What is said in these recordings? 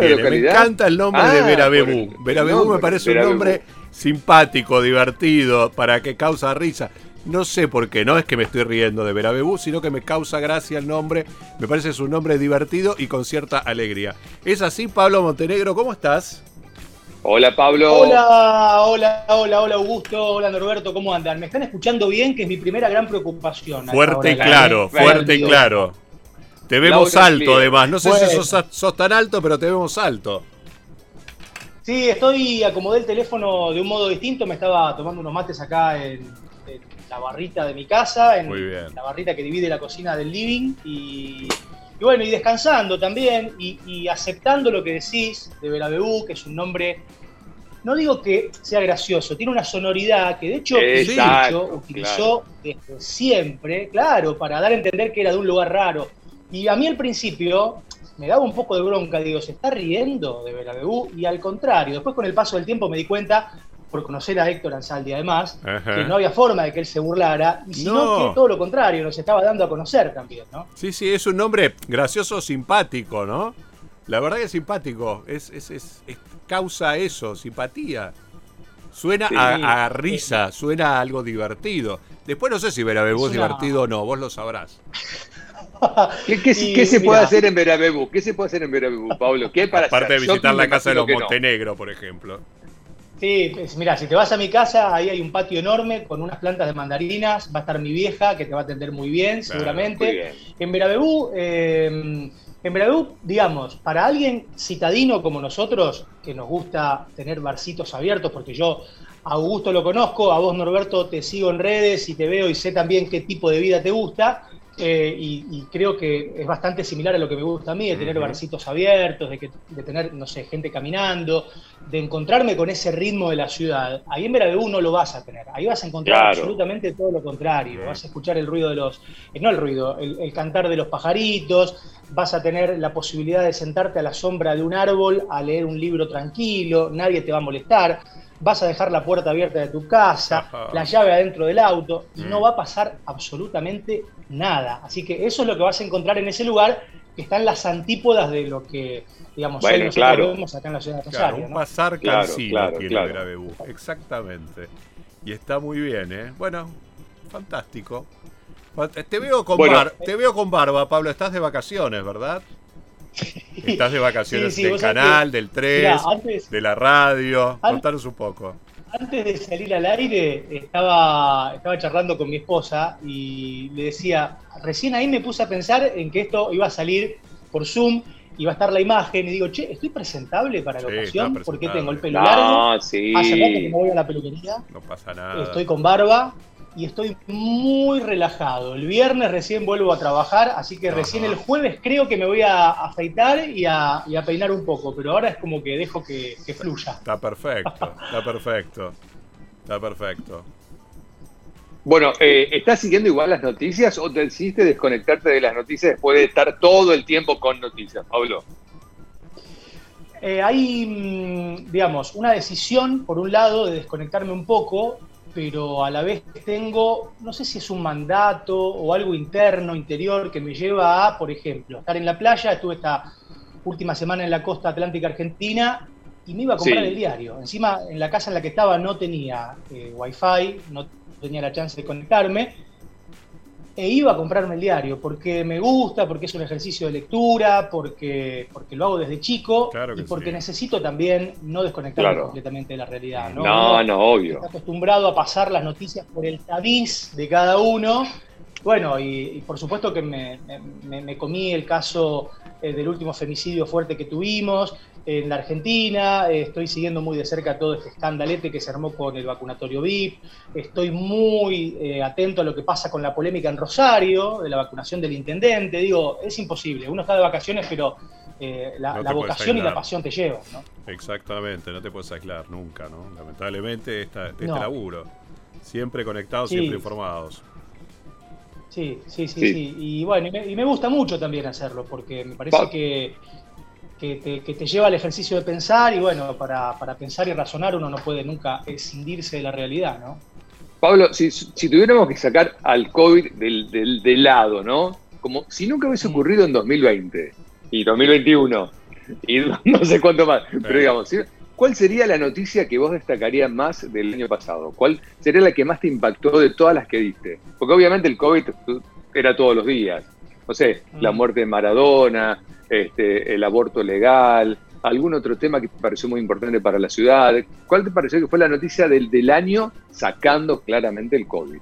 tiene. Me encanta el nombre de Ah, Verabebú. por el Verabebú me parece un Verabebú. nombre simpático, divertido, para que causa risa. No sé por qué, no es que me estoy riendo de Verabebú, sino que me causa gracia el nombre. Me parece que es un nombre divertido y con cierta alegría. ¿Es así, Pablo Montenegro? ¿Cómo estás? Hola Pablo. Hola, hola, hola, hola Augusto, hola Norberto, ¿cómo andan? ¿Me están escuchando bien? Que es mi primera gran preocupación. Fuerte y de la- claro, Bueno, fuerte y claro. Te vemos Laura alto además. No sé Bueno. si sos, sos tan alto, pero te vemos alto. Sí, estoy, acomodé el teléfono de un modo distinto, me estaba tomando unos mates acá en, en la barrita de mi casa, en Muy bien. la barrita que divide la cocina del living y, y bueno, y descansando también y, y aceptando lo que decís de Belabeu, que es un nombre, no digo que sea gracioso, tiene una sonoridad que de hecho Exacto, utilizó desde siempre, claro, para dar a entender que era de un lugar raro. Y a mí al principio me daba un poco de bronca, digo, se está riendo de Belabeu y al contrario, después con el paso del tiempo me di cuenta, por conocer a Héctor Ansaldi además, Ajá. que no había forma de que él se burlara, y sino No. que todo lo contrario, nos estaba dando a conocer también, ¿no? Sí, sí, es un nombre gracioso, simpático, ¿no? La verdad que es simpático. Es, es, es- es- causa eso, simpatía. Suena Sí. a, a risa, suena a algo divertido. Después no sé si Verabebú es Es una- divertido o no, vos lo sabrás. ¿Qué, qué- Y qué se mira. puede hacer en Verabebú? ¿Qué se puede hacer en Verabebú, Pablo? ¿Qué para Aparte de hacer? Visitar la casa de los que no. Montenegro, por ejemplo. Sí, pues, mira, si te vas a mi casa, ahí hay un patio enorme con unas plantas de mandarinas, va a estar mi vieja que te va a atender muy bien, Claro, seguramente. Muy bien. En Verabebú, eh, en Verabebú, digamos, para alguien citadino como nosotros, que nos gusta tener barcitos abiertos, porque yo a Augusto lo conozco, a vos Norberto te sigo en redes y te veo y sé también qué tipo de vida te gusta, eh, y, y creo que es bastante similar a lo que me gusta a mí, de tener barcitos abiertos, de, que, de tener, no sé, gente caminando, de encontrarme con ese ritmo de la ciudad. Ahí en Verabebú no lo vas a tener, ahí vas a encontrar Claro. absolutamente todo lo contrario, vas a escuchar el ruido de los, eh, no el ruido, el, el cantar de los pajaritos, vas a tener la posibilidad de sentarte a la sombra de un árbol a leer un libro tranquilo, nadie te va a molestar, vas a dejar la puerta abierta de tu casa, Ajá. la llave adentro del auto y Mm. no va a pasar absolutamente nada. Así que eso es lo que vas a encontrar en ese lugar que están las antípodas de lo que, digamos, hoy Bueno, nosotros claro. vemos acá en la ciudad de Claro, Rosario. un ¿no? pasar Claro, cansino claro, tiene claro. Verabebú. Exactamente. Y está muy bien, ¿eh? Bueno, fantástico. Te veo con, Bueno. bar- te veo con barba, Pablo. Estás de vacaciones, ¿verdad? Estás de vacaciones Sí, sí, del canal, que- del 3, Mirá, antes, de la radio. An- Contanos un poco. Antes de salir al aire, estaba, estaba charlando con mi esposa y le decía, recién ahí me puse a pensar en que esto iba a salir por Zoom, iba a estar la imagen, y digo, che, ¿estoy presentable para la Sí, ocasión? Porque tengo el pelo largo, sí. hace rato que no voy a la peluquería, No pasa nada. estoy con barba y estoy muy relajado. El viernes recién vuelvo a trabajar, así que recién el jueves creo que me voy a afeitar y a, y a peinar un poco, pero ahora es como que dejo que, que fluya. Está perfecto, está perfecto. Está perfecto. Bueno, eh, ¿estás siguiendo igual las noticias o te decidiste desconectarte de las noticias después de estar todo el tiempo con noticias, Pablo? Eh, hay, mm, digamos, una decisión, por un lado, de desconectarme un poco, pero a la vez tengo, no sé si es un mandato o algo interno, interior, que me lleva a, por ejemplo, estar en la playa. Estuve esta última semana en la costa atlántica argentina y me iba a comprar Sí. el diario. Encima, en la casa en la que estaba no tenía eh, wifi, no tenía la chance de conectarme e iba a comprarme el diario porque me gusta, porque es un ejercicio de lectura, porque, porque lo hago desde chico Claro y porque sí. necesito también no desconectarme Claro. completamente de la realidad. No, No, obvio. Está acostumbrado a pasar las noticias por el tabiz de cada uno. Bueno, y, y por supuesto que me, me- me comí el caso eh, del último femicidio fuerte que tuvimos en la Argentina, eh, estoy siguiendo muy de cerca todo este escandalete que se armó con el vacunatorio VIP, estoy muy eh, atento a lo que pasa con la polémica en Rosario, de la vacunación del intendente, digo, es imposible, uno está de vacaciones, pero eh, la, No vocación y la pasión te llevan, ¿no? Exactamente, no te puedes aislar nunca, ¿no? Lamentablemente esta, este No. laburo. Siempre conectados, Sí. siempre informados. Sí, sí, sí, Sí. sí. Y bueno, y me, y me gusta mucho también hacerlo, porque me parece Pa- que, que, te, que te lleva al ejercicio de pensar y bueno, para, para pensar y razonar uno no puede nunca escindirse de la realidad, ¿no? Pablo, si, si tuviéramos que sacar al COVID del, del- del lado, ¿no? Como si nunca hubiese ocurrido en 2020 y 2021, y no sé cuánto más. Pero digamos, ¿cuál sería la noticia que vos destacarías más del año pasado? ¿Cuál sería la que más te impactó de todas las que diste? Porque obviamente el COVID era todos los días. No sé, la mm. muerte de Maradona, este, el aborto legal, algún otro tema que te pareció muy importante para la ciudad. ¿Cuál te pareció que fue la noticia del, del año sacando claramente el COVID?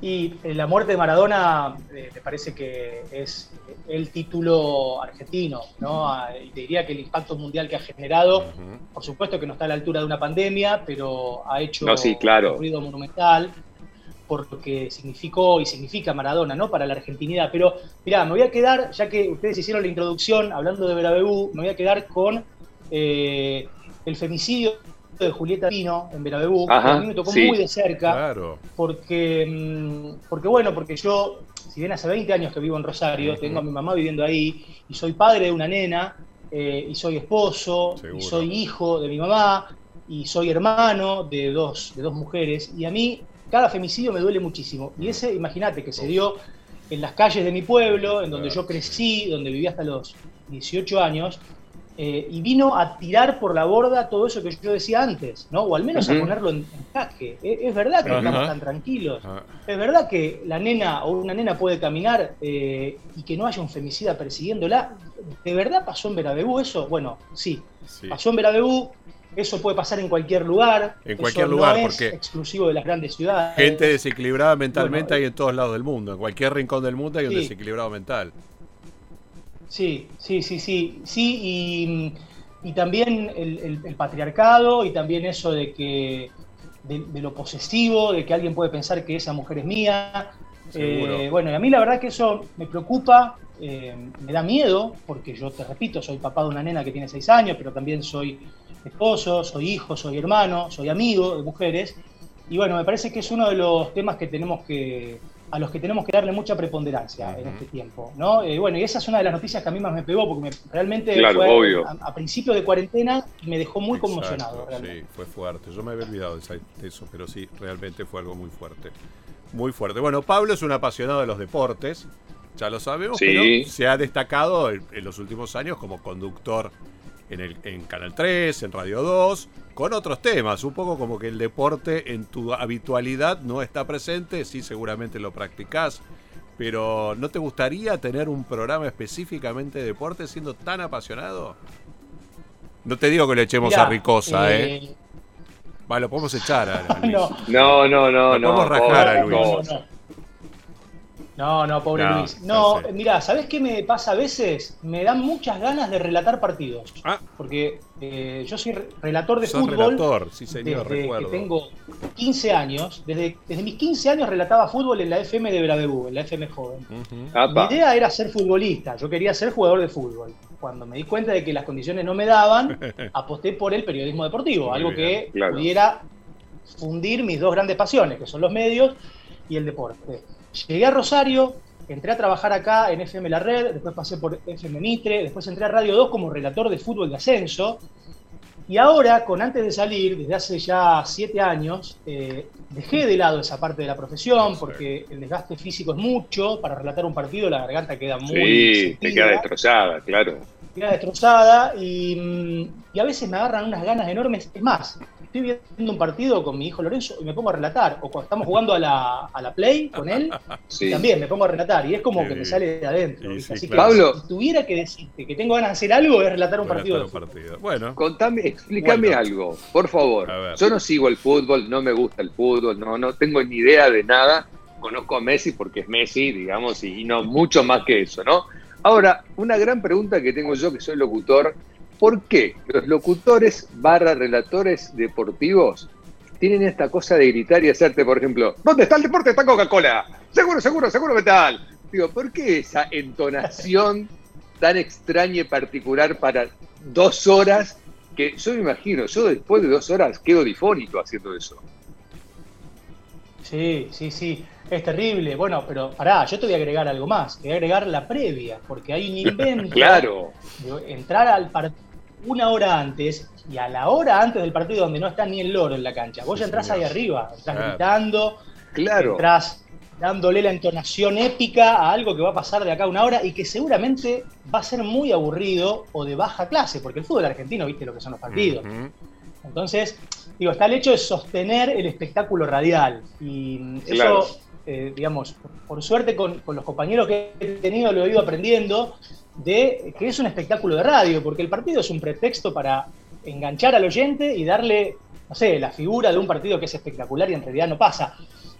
Y eh, la muerte de Maradona eh, me parece que es el título argentino, ¿no? Ah, y te diría que el impacto mundial que ha generado, por supuesto que no está a la altura de una pandemia, pero ha hecho un ruido monumental por lo que significó y significa Maradona, ¿no? Para la argentinidad. Pero, mirá, me voy a quedar, ya que ustedes hicieron la introducción hablando de Verabebú, me voy a quedar con eh, el femicidio de Julieta Pino en Verabebú, a mí me tocó muy de cerca, porque, mm, porque bueno, porque yo, si bien hace 20 años que vivo en Rosario, tengo a mi mamá viviendo ahí, y soy padre de una nena, eh, y soy esposo, y soy hijo de mi mamá, y soy hermano de dos, de dos mujeres, y a mí cada femicidio me duele muchísimo. Y ese, imagínate, que se dio en las calles de mi pueblo, en donde yo crecí, donde viví hasta los 18 años, eh, y vino a tirar por la borda todo eso que yo decía antes, ¿no? O al menos a ponerlo en, jaque. Es, verdad que estamos tan tranquilos. Es verdad que la nena o una nena puede caminar eh, y que no haya un femicida persiguiéndola. ¿De verdad pasó en Verabebú eso? Bueno, sí. Pasó en Verabebú, eso puede pasar en cualquier lugar. En cualquier lugar, porque. exclusivo de las grandes ciudades. Gente desequilibrada mentalmente hay en todos lados del mundo. En cualquier rincón del mundo hay un desequilibrado mental. Sí, sí, sí, sí. Sí, y, también el, patriarcado y también eso de que. De, lo posesivo, de que alguien puede pensar que esa mujer es mía. Eh, bueno, y a mí la verdad que eso me preocupa, eh, me da miedo, porque yo te repito, soy papá de una nena que tiene seis años, pero también soy esposo, soy hijo, soy hermano, soy amigo de mujeres. Y bueno, me parece que es uno de los temas que tenemos que, a los que tenemos que darle mucha preponderancia en este tiempo. ¿no? Eh, bueno, y esa es una de las noticias que a mí más me pegó, porque realmente fue A, principios de cuarentena me dejó muy conmocionado. Sí, fue fuerte. Yo me había olvidado de eso, pero sí, realmente fue algo muy fuerte. Muy fuerte. Bueno, Pablo es un apasionado de los deportes, ya lo sabemos, pero se ha destacado en los últimos años como conductor en, el, en Canal 3, en Radio 2, con otros temas. Un poco como que el deporte en tu habitualidad no está presente, sí seguramente lo practicás, pero ¿no te gustaría tener un programa específicamente de deporte siendo tan apasionado? No te digo que le echemos a Ricosa, ¿eh? ¿eh? Vale, lo podemos echar a Luis. No, no, no, no. Podemos rajar a Luis. No, no, pobre Luis. No, mira, ¿sabés qué me pasa a veces? Me dan muchas ganas de relatar partidos. Ah. Porque eh, yo soy relator de fútbol. Relator, sí, señor, desde que tengo 15 años. Desde, desde mis 15 años relataba fútbol en la FM de Bravebú, en la FM joven. Mi idea era ser futbolista. Yo quería ser jugador de fútbol. Cuando me di cuenta de que las condiciones no me daban, aposté por el periodismo deportivo. algo que pudiera fundir mis dos grandes pasiones, que son los medios y el deporte. Llegué a Rosario, entré a trabajar acá en FM La Red, después pasé por FM Mitre, después entré a Radio 2 como relator de fútbol de ascenso. Y ahora, con antes de salir, desde hace ya siete años, eh, dejé de lado esa parte de la profesión porque el desgaste físico es mucho. Para relatar un partido la garganta queda muy. Sí, te queda destrozada, claro. Queda destrozada y, mm, y a veces me agarran unas ganas enormes. Es más, estoy viendo un partido con mi hijo Lorenzo y me pongo a relatar, o cuando estamos jugando a la, a la Play con él, también me pongo a relatar, y es como que me sale de adentro. Así que Pablo, si tuviera que decirte que tengo ganas de hacer algo, es relatar un partido. Bueno. Contame, explícame algo, por favor. Yo no sigo el fútbol, no me gusta el fútbol, no, no tengo ni idea de nada. Conozco a Messi porque es Messi, digamos, y no mucho más que eso, ¿no? Ahora, una gran pregunta que tengo yo, que soy locutor, ¿Por qué los locutores barra relatores deportivos tienen esta cosa de gritar y hacerte, por ejemplo, ¿dónde está el deporte? Está Coca-Cola. Seguro, seguro, seguro metal. Digo, ¿por qué esa entonación tan extraña y particular para dos horas? Que yo me imagino, yo después de dos horas quedo difónico haciendo eso. Sí, sí, sí. Es terrible. Bueno, pero pará, yo te voy a agregar algo más. Te voy a agregar la previa, porque hay un invento. claro. De entrar al partido una hora antes y a la hora antes del partido donde no está ni el loro en la cancha. Vos ya entrás ahí arriba, estás gritando, claro. entras dándole la entonación épica a algo que va a pasar de acá a una hora y que seguramente va a ser muy aburrido o de baja clase, porque el fútbol argentino, viste lo que son los partidos. Entonces, digo, está el hecho de sostener el espectáculo radial. Y eso, eh, digamos, por, suerte con, los compañeros que he tenido lo he ido aprendiendo, de que es un espectáculo de radio, porque el partido es un pretexto para enganchar al oyente y darle, no sé, la figura de un partido que es espectacular y en realidad no pasa.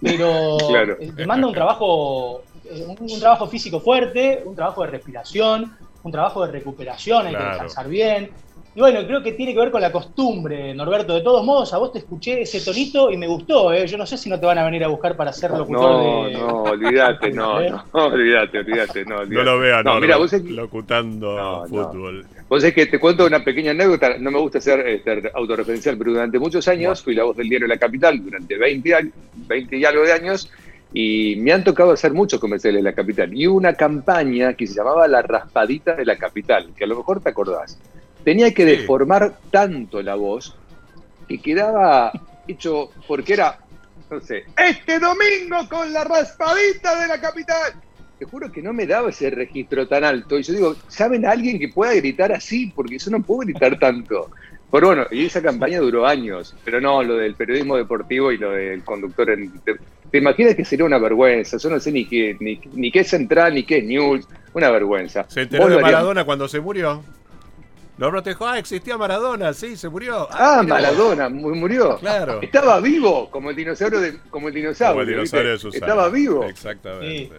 Pero eh, demanda un trabajo, eh, un, trabajo físico fuerte, un trabajo de respiración, un trabajo de recuperación, hay que descansar bien. Y bueno, creo que tiene que ver con la costumbre, Norberto. De todos modos, a vos te escuché ese tonito y me gustó. ¿eh? Yo no sé si no te van a venir a buscar para ser locutor no, de. No, olvídate, no, ¿Eh? no, olvídate, olvídate, no, No lo vean, no, mira, vos es... locutando fútbol. Vos es que te cuento una pequeña anécdota. No me gusta ser este, autorreferencial, pero durante muchos años fui la voz del diario La Capital durante 20, 20 y algo de años y me han tocado hacer muchos comerciales de la capital. Y hubo una campaña que se llamaba La Raspadita de la Capital, que a lo mejor te acordás tenía que deformar tanto la voz que quedaba hecho porque era, no sé, este domingo con la raspadita de la capital. Te juro que no me daba ese registro tan alto. Y yo digo, ¿saben a alguien que pueda gritar así? Porque yo no puedo gritar tanto. Pero bueno, y esa campaña duró años. Pero no, lo del periodismo deportivo y lo del conductor en... ¿Te, imaginas que sería una vergüenza? Yo no sé ni qué, ni, qué es central, ni qué es news. Una vergüenza. ¿Se enteró de Maradona cuando se murió? Lo te ah, existía Maradona, sí, se murió. Ah, ah Maradona, murió. Claro. Estaba vivo, como el dinosaurio de, como el dinosaurio. de Estaba vivo. Exactamente.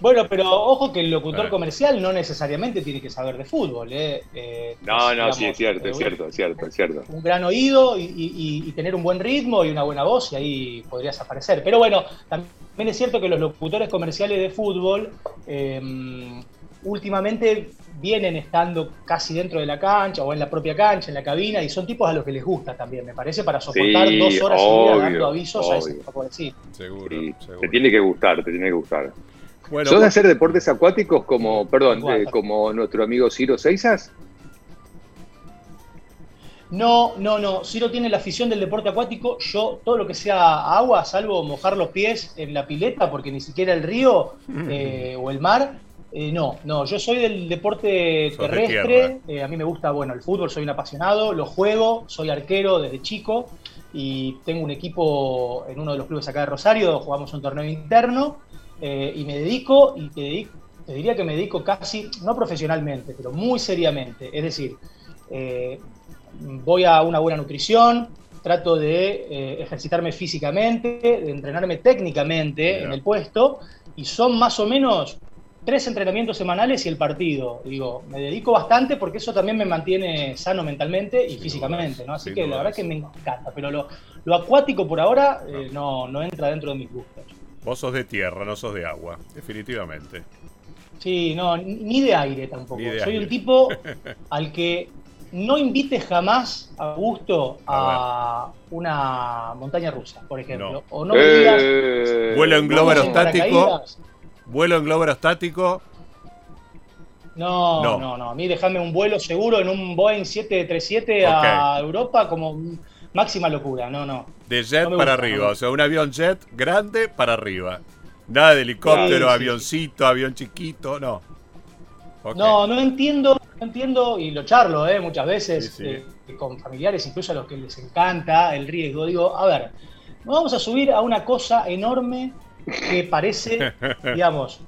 Bueno, pero ojo que el locutor comercial no necesariamente tiene que saber de fútbol. ¿eh? eh no, no, sí, es cierto, es cierto, es cierto, es cierto. Un gran oído y, tener un buen ritmo y una buena voz y ahí podrías aparecer. Pero bueno, también es cierto que los locutores comerciales de fútbol eh, últimamente vienen estando casi dentro de la cancha o en la propia cancha, en la cabina, y son tipos a los que les gusta también, me parece, para soportar dos horas seguidas dando avisos a ese tipo decir. Seguro, Te tiene que gustar, te tiene que gustar. Bueno, ¿Sos de hacer deportes acuáticos como, perdón, eh, como nuestro amigo Ciro Seizas? No, no, no. Ciro tiene la afición del deporte acuático. Yo, todo lo que sea agua, salvo mojar los pies en la pileta, porque ni siquiera el río eh, o el mar, eh, no, no, yo soy del deporte terrestre, eh, a mí me gusta, bueno, el fútbol, soy un apasionado, lo juego, soy arquero desde chico y tengo un equipo en uno de los clubes acá de Rosario, jugamos un torneo interno eh, y me dedico, y te, te, diría que me dedico casi, no profesionalmente, pero muy seriamente, es decir, voy a una buena nutrición, trato de ejercitarme físicamente, de entrenarme técnicamente en el puesto y son más o menos tres entrenamientos semanales y el partido. Digo, me dedico bastante porque eso también me mantiene sano mentalmente y físicamente, ¿no? Así que la verdad que me encanta, pero lo, acuático por ahora eh, no. no, entra dentro de mis gustos. Vos sos de tierra, no sos de agua, definitivamente. Sí, no, ni de aire tampoco. Soy un tipo al que no invite jamás a gusto a, una montaña rusa, por ejemplo. O no me digas. Eh, Vuelo en globo aerostático. ¿Vuelo en globo aerostático? No, no, no, A mí déjame un vuelo seguro en un Boeing 737 a Europa como máxima locura. No, no. De jet para arriba, o sea, un avión jet grande para arriba. Nada de helicóptero, avioncito, avión chiquito, no. No, no entiendo, no entiendo, y lo charlo eh, muchas veces eh, con familiares, incluso a los que les encanta el riesgo. Digo, a ver, nos vamos a subir a una cosa enorme que parece, digamos,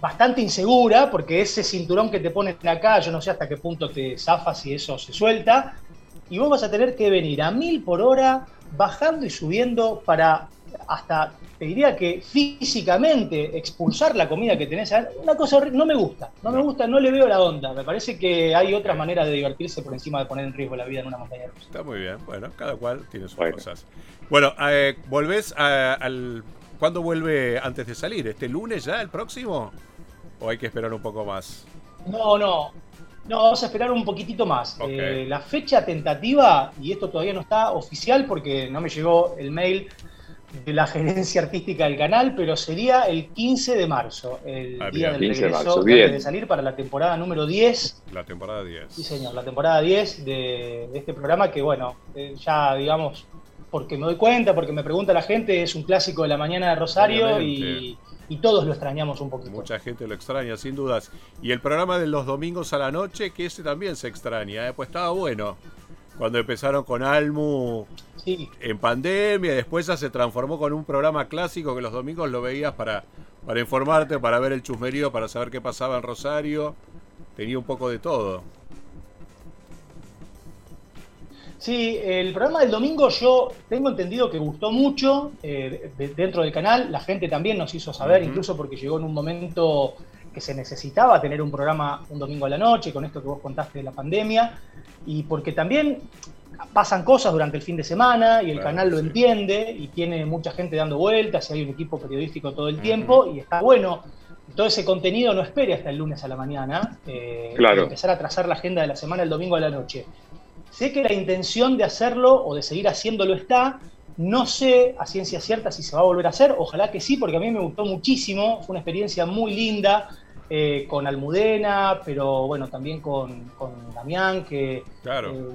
bastante insegura, porque ese cinturón que te ponen acá, yo no sé hasta qué punto te zafas y eso se suelta, y vos vas a tener que venir a mil por hora, bajando y subiendo para hasta, te diría que físicamente expulsar la comida que tenés. Una cosa horrible, no me gusta, no me gusta, no le veo la onda. Me parece que hay otras maneras de divertirse por encima de poner en riesgo la vida en una montaña rusa. Está muy bien, bueno, cada cual tiene sus cosas. Bueno, eh, volvés al ¿Cuándo vuelve antes de salir? ¿Este lunes ya, el próximo? ¿O hay que esperar un poco más? No, no. No, vamos a esperar un poquitito más. Eh, la fecha tentativa, y esto todavía no está oficial porque no me llegó el mail de la gerencia artística del canal, pero sería el 15 de marzo, el ah, día del regreso de, salir para la temporada número 10. La temporada 10. Sí, señor, la temporada 10 de, este programa que, bueno, eh, ya, digamos, porque me doy cuenta, porque me pregunta la gente, es un clásico de la mañana de Rosario y, todos lo extrañamos un poquito. Mucha gente lo extraña, sin dudas. Y el programa de los domingos a la noche, que ese también se extraña, ¿eh? pues estaba bueno. Cuando empezaron con Almu en pandemia, después ya se transformó con un programa clásico que los domingos lo veías para, para informarte, para ver el chusmerío, para saber qué pasaba en Rosario. Tenía un poco de todo. Sí, el programa del domingo yo tengo entendido que gustó mucho eh, dentro del canal, la gente también nos hizo saber, incluso porque llegó en un momento que se necesitaba tener un programa un domingo a la noche, con esto que vos contaste de la pandemia, y porque también pasan cosas durante el fin de semana y el canal lo entiende y tiene mucha gente dando vueltas y hay un equipo periodístico todo el tiempo y está bueno. Todo ese contenido no espere hasta el lunes a la mañana, eh, empezar a trazar la agenda de la semana el domingo a la noche. Sé que la intención de hacerlo o de seguir haciéndolo está. No sé a ciencia cierta si se va a volver a hacer. Ojalá que sí, porque a mí me gustó muchísimo. Fue una experiencia muy linda eh, con Almudena, pero bueno, también con, Damián, que eh,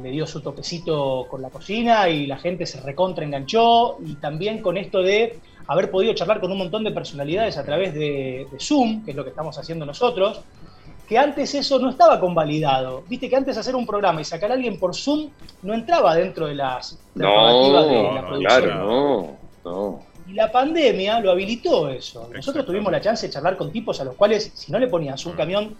le dio su toquecito con la cocina y la gente se recontra enganchó. Y también con esto de haber podido charlar con un montón de personalidades a través de Zoom, que es lo que estamos haciendo nosotros que antes eso no estaba convalidado. Viste que antes hacer un programa y sacar a alguien por Zoom no entraba dentro de las no, de la producción. Claro, no, no. Y la pandemia lo habilitó eso. Nosotros tuvimos la chance de charlar con tipos a los cuales, si no le ponías un mm. camión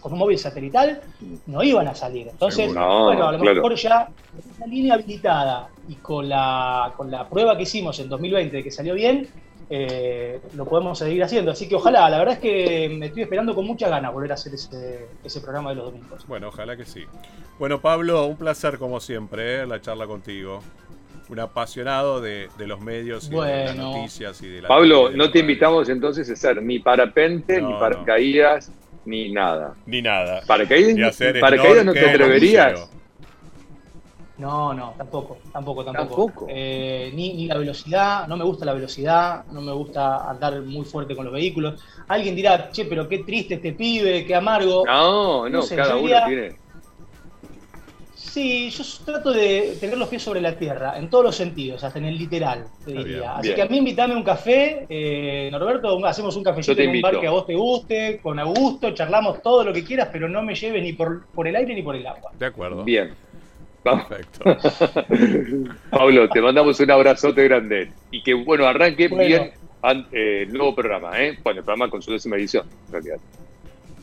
con un móvil satelital, no iban a salir. Entonces, bueno, a lo mejor ya con esa línea habilitada y con la, con la prueba que hicimos en 2020 de que salió bien, eh, lo podemos seguir haciendo. Así que ojalá, la verdad es que me estoy esperando con mucha ganas volver a hacer ese, programa de los domingos. Bueno, ojalá que sí. Bueno, Pablo, un placer como siempre, eh, la charla contigo. Un apasionado de, los medios y de las noticias y de la Pablo, no te invitamos entonces a hacer ni parapente, ni paracaídas, ni nada. Ni nada. Paracaídas, paracaídas no te atreverías. No, no, tampoco, tampoco, tampoco. Eh, ni, la velocidad, no me gusta la velocidad, no me gusta andar muy fuerte con los vehículos. Alguien dirá, che, pero qué triste este pibe, qué amargo. No, no, cada uno tiene. Sí, yo trato de tener los pies sobre la tierra, en todos los sentidos, hasta en el literal, te diría. Así que a mí invítame un café, eh, Norberto, hacemos un cafecito en un bar que a vos te guste, con Augusto, charlamos todo lo que quieras, pero no me lleves ni por, por el aire ni por el agua. De acuerdo. Bien. Perfecto. Pablo, te mandamos un abrazote grande. Y que, bueno, arranque bien eh, el nuevo programa, ¿eh? Bueno, el programa con su décima edición, en realidad.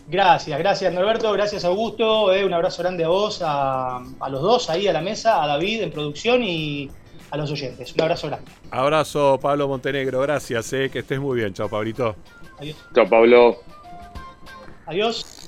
Gracias, gracias Norberto, gracias Augusto, eh, un abrazo grande a vos, a, los dos ahí a la mesa, a David en producción y a los oyentes. Un abrazo grande. Abrazo Pablo Montenegro, gracias, eh, que estés muy bien. Chao Pablito. Adiós. Chao Pablo. Adiós.